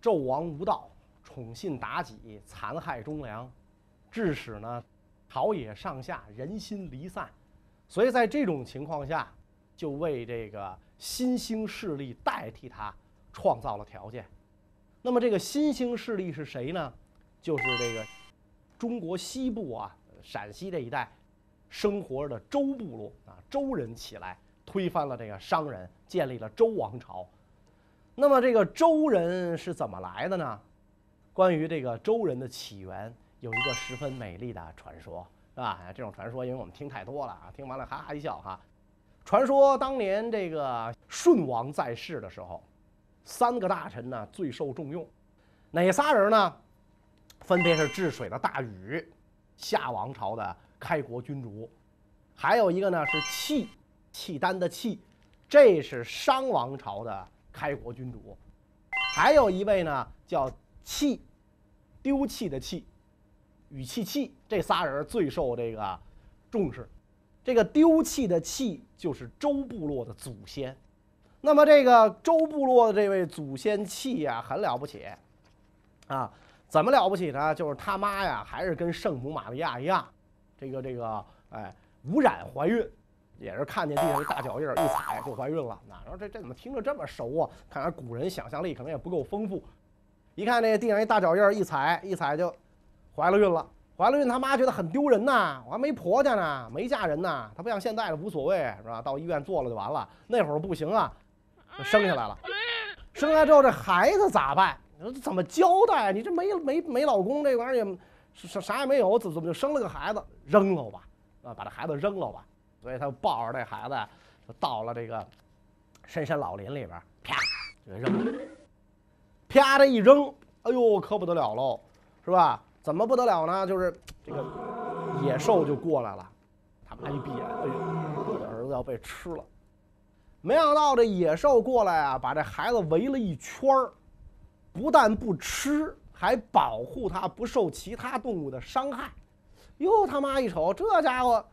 纣王无道，宠信妲己，残害忠良，致使呢朝野上下人心离散。所以在这种情况下，就为这个新兴势力代替他创造了条件。那么这个新兴势力是谁呢？就是这个中国西部啊，陕西这一带生活的周部落啊，周人起来推翻了这个商人，建立了周王朝。那么这个周人是怎么来的呢？关于这个周人的起源，有一个十分美丽的传说，是吧？这种传说，因为我们听太多了啊，听完了哈哈一笑哈。传说当年这个舜王在世的时候，三个大臣呢最受重用，哪仨人呢？分别是治水的大禹，夏王朝的开国君主，还有一个呢是契，契丹的契，这是商王朝的。开国君主，还有一位呢，叫弃，丢弃的弃，与弃弃，这仨人最受这个重视。这个丢弃的弃就是周部落的祖先。那么这个周部落的这位祖先气呀，很了不起啊！怎么了不起呢？就是他妈呀，还是跟圣母玛利亚一样，这个这个哎，无染怀孕。也是看见地上一大脚印，一踩就怀孕了。那说这这怎么听着这么熟啊？看来古人想象力可能也不够丰富。一看这地上一大脚印，一踩一踩就怀了孕了。怀了孕，他妈觉得很丢人呐，我还没婆家呢，没嫁人呢。他不像现在的无所谓，是吧？到医院做了就完了。那会儿不行啊，生下来了。生下来之后这孩子咋办？你说怎么交代？你这没没没老公，这玩意儿也啥啥也没有，怎怎么就生了个孩子？扔了吧，啊，把这孩子扔了吧。所以他抱着这孩子，就到了这个深山老林里边，啪就给扔了。啪这一扔，哎呦，可不得了喽，是吧？怎么不得了呢？就是这个野兽就过来了，他妈一闭眼，哎呦，我的儿子要被吃了。没想到这野兽过来啊，把这孩子围了一圈儿，不但不吃，还保护他不受其他动物的伤害。哟，他妈一瞅，这家伙。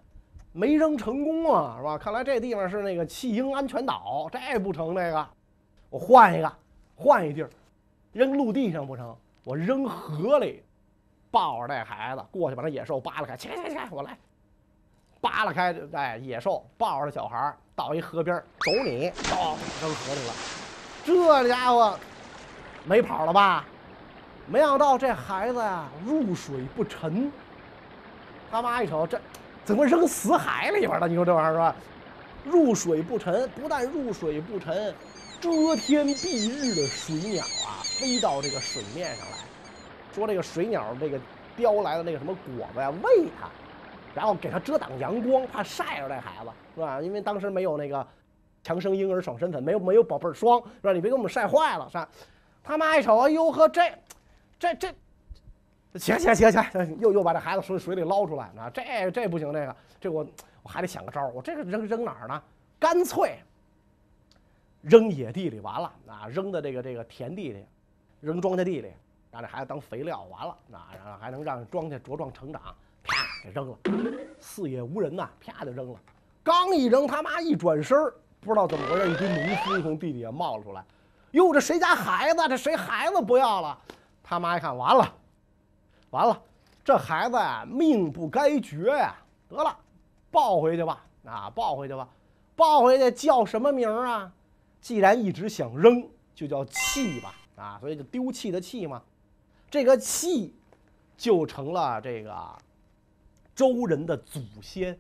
没扔成功啊，是吧？看来这地方是那个弃婴安全岛，这不成。那个，我换一个，换一地儿，扔陆地上不成？我扔河里，抱着这孩子过去，把那野兽扒拉开。去去去，我来，扒拉开。哎，野兽抱着小孩儿到一河边，走你，咚，扔河里了。这家伙没跑了吧？没想到这孩子呀，入水不沉。他妈一瞅这。怎么扔死海里边了？你说这玩意儿是吧？入水不沉，不但入水不沉，遮天蔽日的水鸟啊，飞到这个水面上来，说这个水鸟这个叼来的那个什么果子呀，喂它，然后给它遮挡阳光，怕晒着这孩子，是吧？因为当时没有那个强生婴儿爽身粉，没有没有宝贝霜，是吧？你别给我们晒坏了，是吧？他妈一瞅，哎呦呵，这这这。起起起起，又又把这孩子从水里捞出来，啊，这这不行，这个这我我还得想个招儿，我这个扔扔哪儿呢？干脆扔野地里完了，啊，扔到这个这个田地里，扔庄稼地里，让这孩子当肥料，完了，啊，然后还能让庄稼茁壮成长，啪给扔了，四野无人呐，啪就扔了。刚一扔，他妈一转身不知道怎么回事，一堆农夫从地底下冒了出来，哟，这谁家孩子？这谁孩子不要了？他妈一看，完了。完了，这孩子呀，命不该绝呀！得了，抱回去吧，啊，抱回去吧，抱回去叫什么名儿啊？既然一直想扔，就叫弃吧，啊，所以就丢弃的弃嘛。这个弃，就成了这个周人的祖先。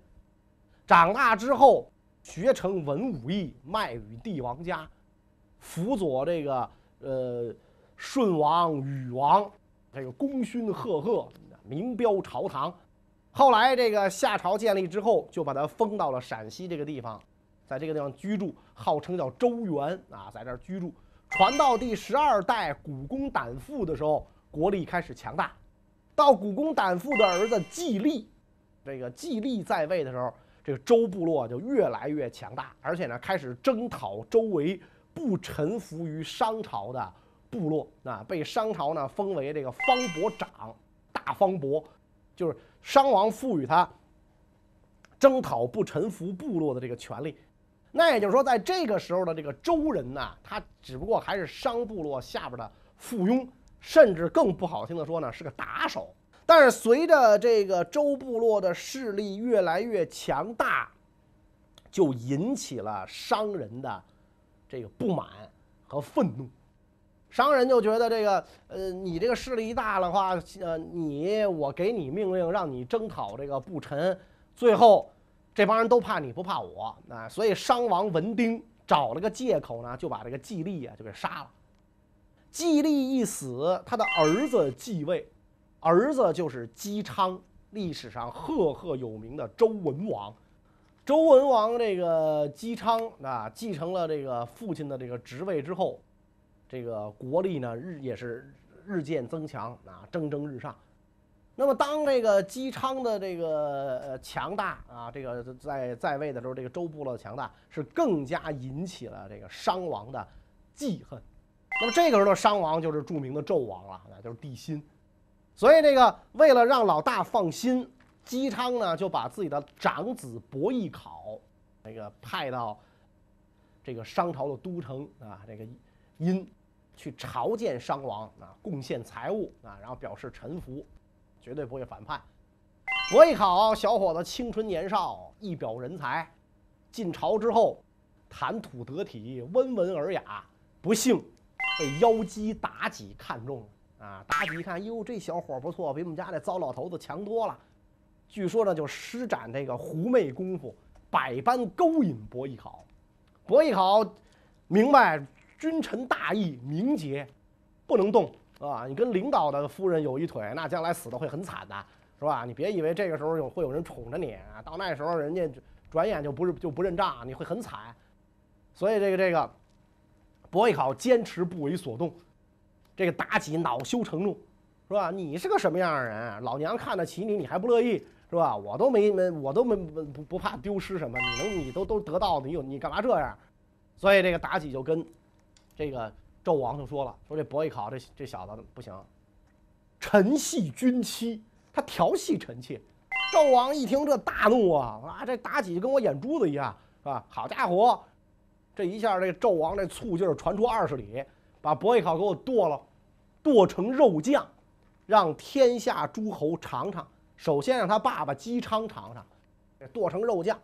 长大之后，学成文武艺，卖与帝王家，辅佐这个呃舜王、禹王。这个功勋赫赫，名标朝堂。后来这个夏朝建立之后，就把他封到了陕西这个地方，在这个地方居住，号称叫周原啊，在这儿居住。传到第十二代古公胆父的时候，国力开始强大。到古公胆父的儿子季历，这个季历在位的时候，这个周部落就越来越强大，而且呢，开始征讨周围不臣服于商朝的。部落啊，被商朝呢封为这个方伯长，大方伯，就是商王赋予他征讨不臣服部落的这个权利。那也就是说，在这个时候的这个周人呢，他只不过还是商部落下边的附庸，甚至更不好听的说呢，是个打手。但是随着这个周部落的势力越来越强大，就引起了商人的这个不满和愤怒。商人就觉得这个，呃，你这个势力一大的话，呃，你我给你命令让你征讨这个不臣，最后。这帮人都怕你不怕我啊，所以商王文丁找了个借口呢，就把这个季历啊就给杀了。季历一死，他的儿子继位，儿子就是姬昌，历史上赫赫有名的周文王。周文王这个姬昌啊，继承了这个父亲的这个职位之后，这个国力呢日也是日渐增强啊，蒸蒸日上。那么，当这个姬昌的这个强大啊，这个在在位的时候，这个周部落的强大是更加引起了这个商王的记恨。那么这个时候的，商王就是著名的纣王了，那就是帝辛。所以，这个为了让老大放心，姬昌呢就把自己的长子伯邑考那个派到这个商朝的都城啊，这个殷去朝见商王啊，贡献财物啊，然后表示臣服。绝对不会反叛。伯邑考小伙子青春年少，一表人才，进朝之后谈吐得体，温文尔雅。不幸被妖姬妲己看中了啊！妲己一看，哟，这小伙不错，比我们家那糟老头子强多了。据说呢，就施展这个狐媚功夫，百般勾引伯邑考。伯邑考明白君臣大义，名节不能动。啊，你跟领导的夫人有一腿，那将来死的会很惨的，是吧？你别以为这个时候有会有人宠着你啊，到那时候人家转眼就不是就不认账，你会很惨。所以这个这个，伯邑考坚持不为所动，这个妲己恼羞成怒，是吧？你是个什么样的人？老娘看得起你，你还不乐意，是吧？我都没没我都没不不怕丢失什么，你能你都都得到的，你有你干嘛这样？所以这个妲己就跟这个。纣王就说了：“说这伯邑考这这小子不行，臣系君妻，他调戏臣妾。”纣王一听这大怒啊啊！这妲己跟我眼珠子一样，是吧？好家伙，这一下这纣王这醋劲儿传出二十里，把伯邑考给我剁了，剁成肉酱，让天下诸侯尝尝。首先让他爸爸姬昌尝尝，剁成肉酱。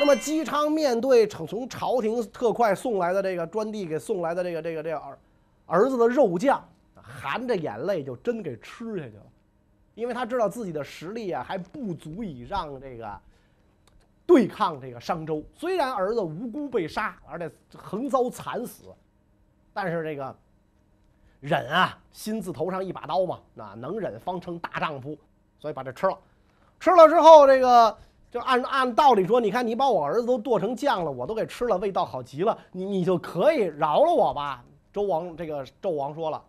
那么姬昌面对从从朝廷特快送来的这个专递给送来的这个这个这个儿儿子的肉酱，含着眼泪就真给吃下去了，因为他知道自己的实力啊还不足以让这个对抗这个商周。虽然儿子无辜被杀，而且横遭惨死，但是这个忍啊，心字头上一把刀嘛，那能忍方成大丈夫，所以把这吃了。吃了之后，这个。就按按道理说，你看你把我儿子都剁成酱了，我都给吃了，味道好极了，你你就可以饶了我吧？周王这个纣王说了，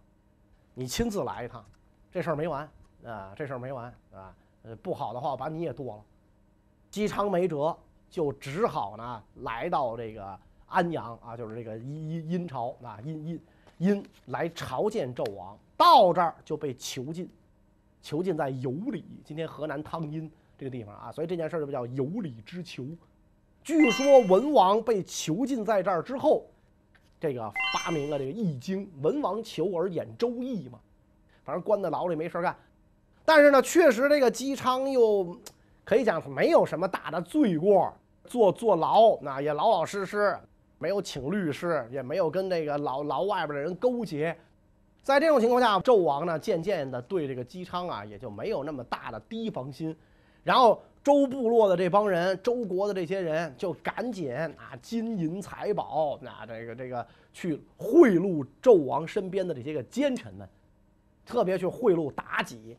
你亲自来一趟，这事儿没完啊，这事儿没完啊，呃，不好的话，我把你也剁了。姬昌没辙，就只好呢来到这个安阳啊，就是这个殷殷殷朝啊，殷殷殷来朝见纣王，到这儿就被囚禁，囚禁在有里，今天河南汤阴。这个地方啊，所以这件事儿就叫有理之囚。据说文王被囚禁在这儿之后，这个发明了这个《易经》，文王求而演《周易》嘛，反正关在牢里没事干。但是呢，确实这个姬昌又可以讲没有什么大的罪过，坐坐牢那也老老实实，没有请律师，也没有跟这个牢牢外边的人勾结。在这种情况下，纣王呢渐渐的对这个姬昌啊也就没有那么大的提防心。然后周部落的这帮人，周国的这些人就赶紧啊，金银财宝，那这个这个去贿赂纣王身边的这些个奸臣们，特别去贿赂妲己。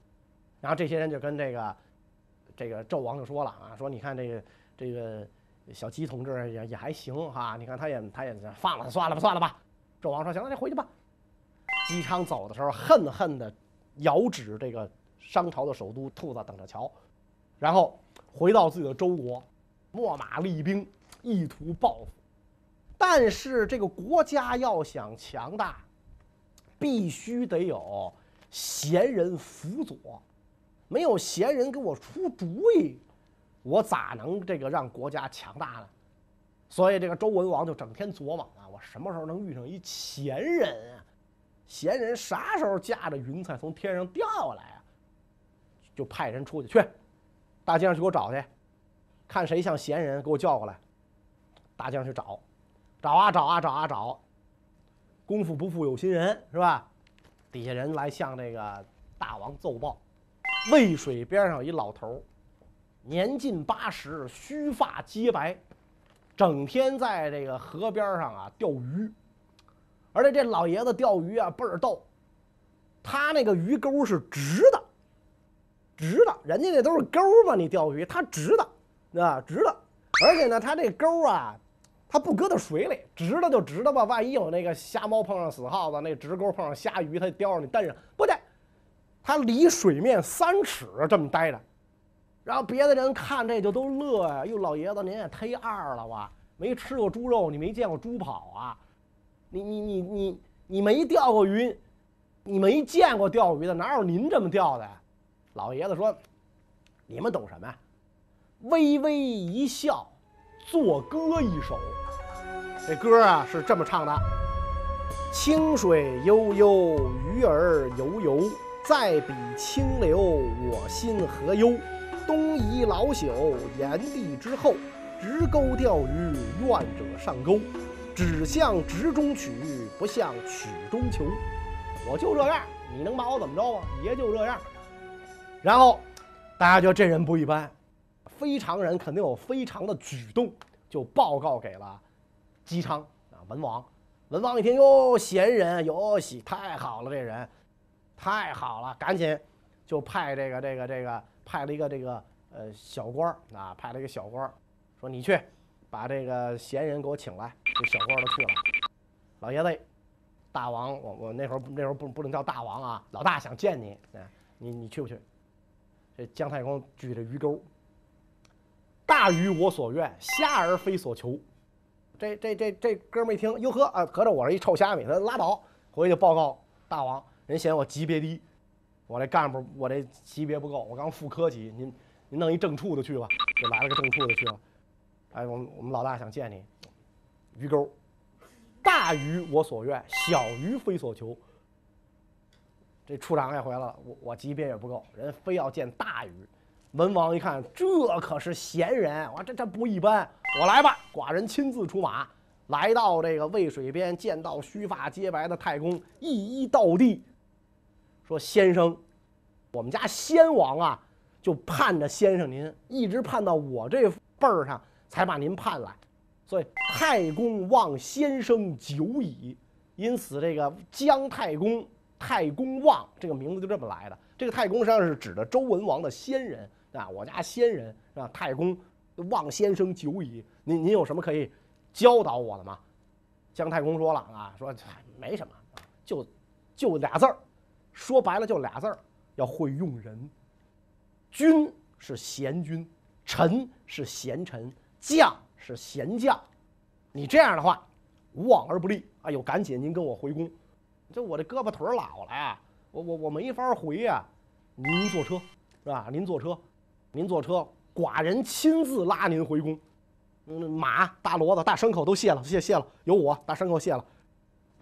然后这些人就跟这个这个纣王就说了啊，说你看这个这个小姬同志也也还行哈，你看他也他也放了算了吧算了吧。纣王说行了，你回去吧。姬昌走的时候恨恨地遥指这个商朝的首都，兔子等着瞧。然后回到自己的周国，秣马厉兵，意图报复。但是这个国家要想强大，必须得有贤人辅佐，没有贤人给我出主意，我咋能这个让国家强大呢？所以这个周文王就整天琢磨啊，我什么时候能遇上一贤人啊？贤人啥时候驾着云彩从天上掉下来啊？就派人出去，去大街上去给我找去，看谁像贤人，给我叫过来。大街上去找，找啊找啊找啊找，功夫不负有心人，是吧？底下人来向这个大王奏报，渭水边上有一老头，年近八十，须发皆白，整天在这个河边上啊钓鱼，而且这老爷子钓鱼啊倍儿逗，他那个鱼钩是直的，直的，人家那都是钩嘛，你钓鱼他直的，啊直的，而且呢他这钩啊。他不搁到水里，直的就直的吧。万一有那个瞎猫碰上死耗子，那直钩碰上虾鱼，它叼着你蹬上，不对，他离水面三尺这么待着。然后别的人看这就都乐呀，哟，老爷子您也忒二了吧？没吃过猪肉，你没见过猪跑啊？你你你你你没钓过鱼，你没见过钓鱼的，哪有您这么钓的？老爷子说：“你们懂什么呀？”微微一笑，作歌一首。这歌啊是这么唱的：清水悠悠，鱼儿游游，在比清流，我心何忧？东夷老朽，炎帝之后，直钩钓鱼，愿者上钩。只向直中取，不向曲中求。我就这样，你能把我怎么着啊？爷就这样。然后大家觉得这人不一般，非常人肯定有非常的举动，就报告给了。姬昌啊，文王，文王一听哟，贤人哟喜，太好了，这人太好了，赶紧就派这个这个这个派了一个这个呃小官儿啊，派了一个小官儿，说你去把这个贤人给我请来。这小官儿都去了，老爷子，大王，我我那会儿那会儿不不能叫大王啊，老大想见你，你你去不去？这姜太公举着鱼钩，大鱼我所愿，虾儿非所求。这这这这哥们一听，哟呵啊，合着我是一臭虾米，他拉倒，回去报告大王，人嫌我级别低，我这干部我这级别不够，我刚副科级，您您弄一正处的去吧，就来了个正处的去了。哎，我们我们老大想见你，鱼钩，大鱼我所愿，小鱼非所求。这处长也回来了，我我级别也不够，人非要见大鱼。文王一看，这可是贤人，我这这不一般。我来吧，寡人亲自出马，来到这个渭水边，见到须发皆白的太公，一一倒地，说：“先生，我们家先王啊，就盼着先生您，一直盼到我这辈儿上，才把您盼来。所以太公望先生久矣，因此这个姜太公、太公望这个名字就这么来的。这个太公实际上是指的周文王的先人啊，我家先人是吧？太公。”望先生久矣，您您有什么可以教导我的吗？姜太公说了啊，说没什么，就就俩字儿，说白了就俩字儿，要会用人。君是贤君，臣是贤臣，将是贤将。你这样的话，无往而不利。哎呦，赶紧您跟我回宫，这我这胳膊腿老了呀，我我我没法回呀。您坐车是吧？您坐车，您坐车。寡人亲自拉您回宫，嗯，马、大骡子、大牲口都卸了，卸卸了，有我大牲口卸了，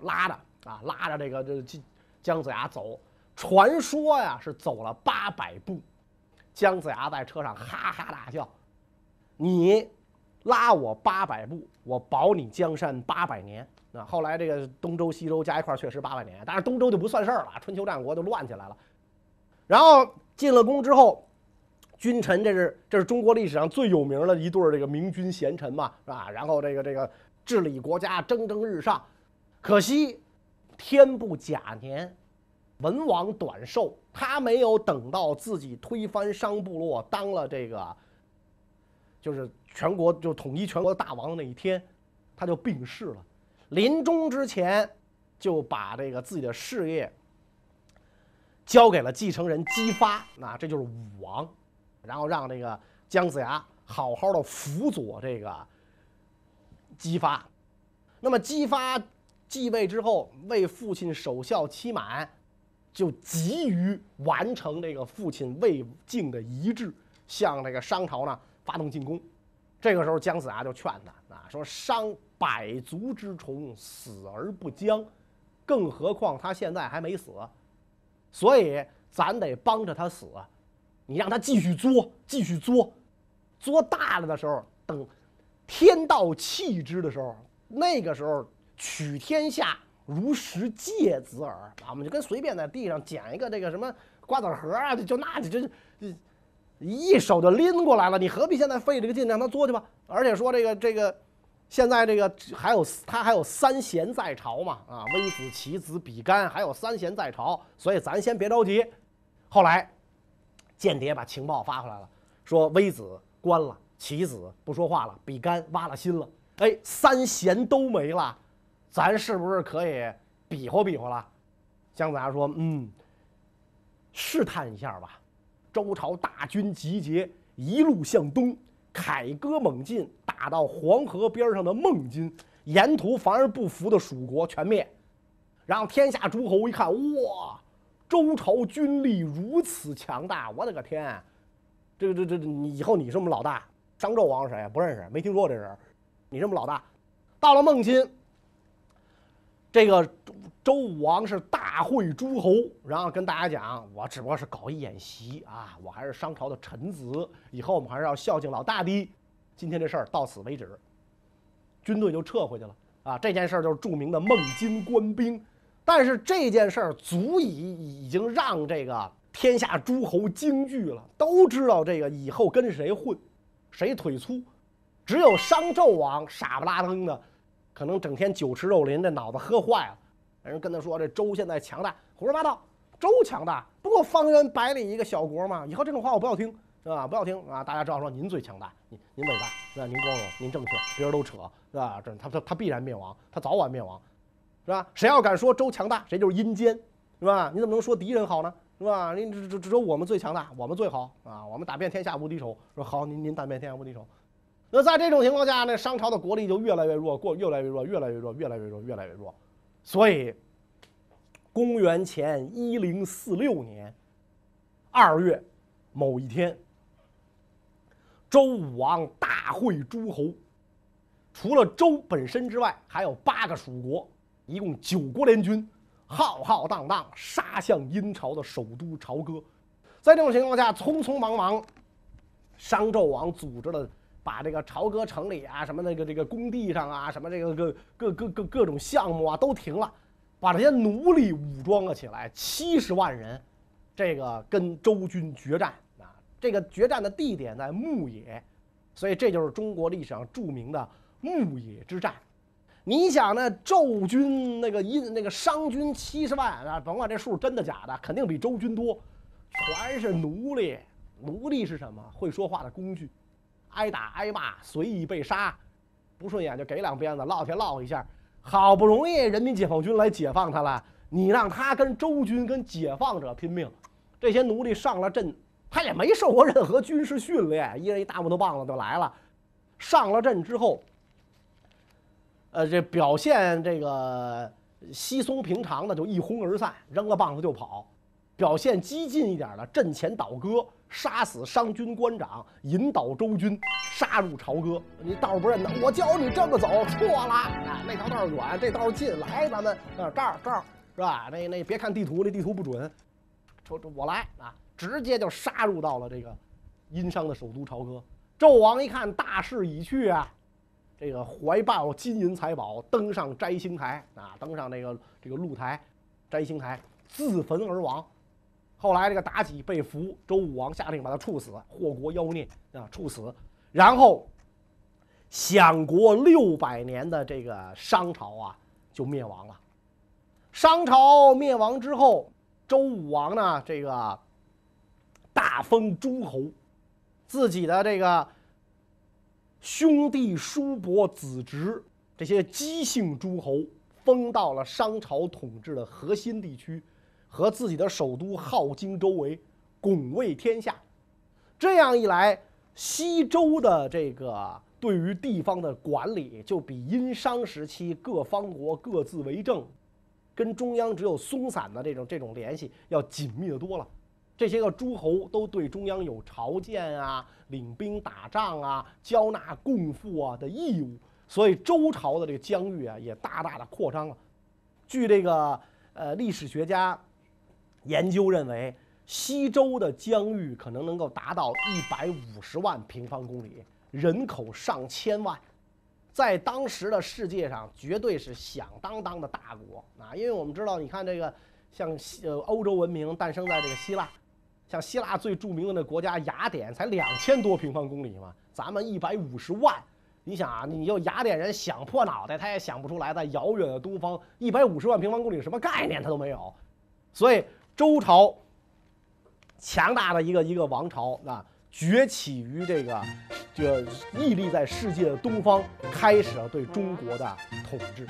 拉着啊，拉着这个这这姜子牙走。传说呀是走了八百步，姜子牙在车上哈哈大笑。你拉我八百步，我保你江山八百年。那后来这个东周西周加一块确实八百年，但是东周就不算事儿了，春秋战国就乱起来了。然后进了宫之后。君臣，这是这是中国历史上最有名的一对儿这个明君贤臣嘛，是吧？然后这个这个治理国家蒸蒸日上，可惜天不假年，文王短寿，他没有等到自己推翻商部落，当了这个就是全国就统一全国的大王的那一天，他就病逝了。临终之前，就把这个自己的事业交给了继承人姬发，那这就是武王。然后让这个姜子牙好好的辅佐这个姬发，那么姬发继位之后为父亲守孝期满，就急于完成这个父亲魏晋的遗志，向这个商朝呢发动进攻。这个时候姜子牙就劝他啊，说商百足之虫，死而不僵，更何况他现在还没死，所以咱得帮着他死。你让他继续作，继续作，作大了的时候，等天道弃之的时候，那个时候取天下如食芥子耳啊！我们就跟随便在地上捡一个这个什么瓜子核啊，就就那就就一手就拎过来了。你何必现在费这个劲让他作去吧？而且说这个这个，现在这个还有他还有三贤在朝嘛啊，微子、棋子、比干还有三贤在朝，所以咱先别着急。后来。间谍把情报发回来了，说微子关了，棋子不说话了，比干挖了心了，哎，三贤都没了，咱是不是可以比划比划了？姜子牙说：“嗯，试探一下吧。”周朝大军集结，一路向东，凯歌猛进，打到黄河边上的孟津，沿途凡而不服的蜀国全灭。然后天下诸侯一看，哇！周朝军力如此强大，我的个天！这个这这，你以后你是我们老大。商纣王是谁？不认识，没听说过这人。你是我们老大。到了孟津，这个周武王是大会诸侯，然后跟大家讲：我只不过是搞一演习啊，我还是商朝的臣子，以后我们还是要孝敬老大的。今天这事儿到此为止，军队就撤回去了啊。这件事儿就是著名的孟津官兵。但是这件事儿足以已经让这个天下诸侯惊惧了，都知道这个以后跟谁混，谁腿粗。只有商纣王傻不拉登的，可能整天酒池肉林，这脑子喝坏了。人跟他说这周现在强大，胡说八道。周强大，不过方圆百里一个小国嘛。以后这种话我不要听，是吧？不要听啊！大家知道说您最强大，您您伟大，是吧？您光荣，您正确，别人都扯，是吧？这他他他必然灭亡，他早晚灭亡。是吧？谁要敢说周强大，谁就是阴间，是吧？你怎么能说敌人好呢？是吧？您只只只有我们最强大，我们最好啊！我们打遍天下无敌手。说好，您您打遍天下无敌手。那在这种情况下，那商朝的国力就越来越弱，过越来越弱，越来越弱，越来越弱，越来越弱。所以，公元前一零四六年二月某一天，周武王大会诸侯，除了周本身之外，还有八个属国。一共九国联军，浩浩荡荡杀向殷朝的首都朝歌。在这种情况下，匆匆忙忙，商纣王组织了把这个朝歌城里啊，什么那个这个工地上啊，什么这个各各各各各种项目啊都停了，把这些奴隶武装了起来，七十万人，这个跟周军决战啊。这个决战的地点在牧野，所以这就是中国历史上著名的牧野之战。你想那纣军那个殷那个商军七十万啊，甭管这数真的假的，肯定比周军多，全是奴隶。奴隶是什么？会说话的工具，挨打挨骂，随意被杀，不顺眼就给两鞭子，落下落一下。好不容易人民解放军来解放他了，你让他跟周军跟解放者拼命，这些奴隶上了阵，他也没受过任何军事训练，一人一大木头棒子就来了。上了阵之后。呃，这表现这个稀松平常的就一哄而散，扔了棒子就跑；表现激进一点的，阵前倒戈，杀死商军官长，引导周军杀入朝歌。你道不认得，我教你这么走，错了啊！那条道远，这道近，来，咱们啊这儿这儿是吧？那那别看地图，那地图不准，说我来啊，直接就杀入到了这个殷商的首都朝歌。纣王一看大势已去啊。这个怀抱金银财宝登上摘星台啊，登上那个这个露台，摘星台自焚而亡。后来这个妲己被俘，周武王下令把他处死，祸国妖孽啊，处死。然后享国六百年的这个商朝啊就灭亡了。商朝灭亡之后，周武王呢这个大封诸侯，自己的这个。兄弟、叔伯、子侄这些姬姓诸侯封到了商朝统治的核心地区，和自己的首都镐京周围，拱卫天下。这样一来，西周的这个对于地方的管理就比殷商时期各方国各自为政，跟中央只有松散的这种这种联系要紧密的多了。这些个诸侯都对中央有朝见啊、领兵打仗啊、交纳贡赋啊的义务，所以周朝的这个疆域啊也大大的扩张了。据这个呃历史学家研究认为，西周的疆域可能能够达到一百五十万平方公里。人口上千万，在当时的世界上绝对是响当当的大国啊！因为我们知道，你看这个像西呃欧洲文明诞生在这个希腊，像希腊最著名的那国家雅典才两千多平方公里嘛，咱们一百五十万。你想啊，你就雅典人想破脑袋，他也想不出来，在遥远的东方一百五十万平方公里什么概念他都没有。所以周朝强大的一个一个王朝啊，崛起于这个。这个屹立在世界的东方，开始了对中国的统治。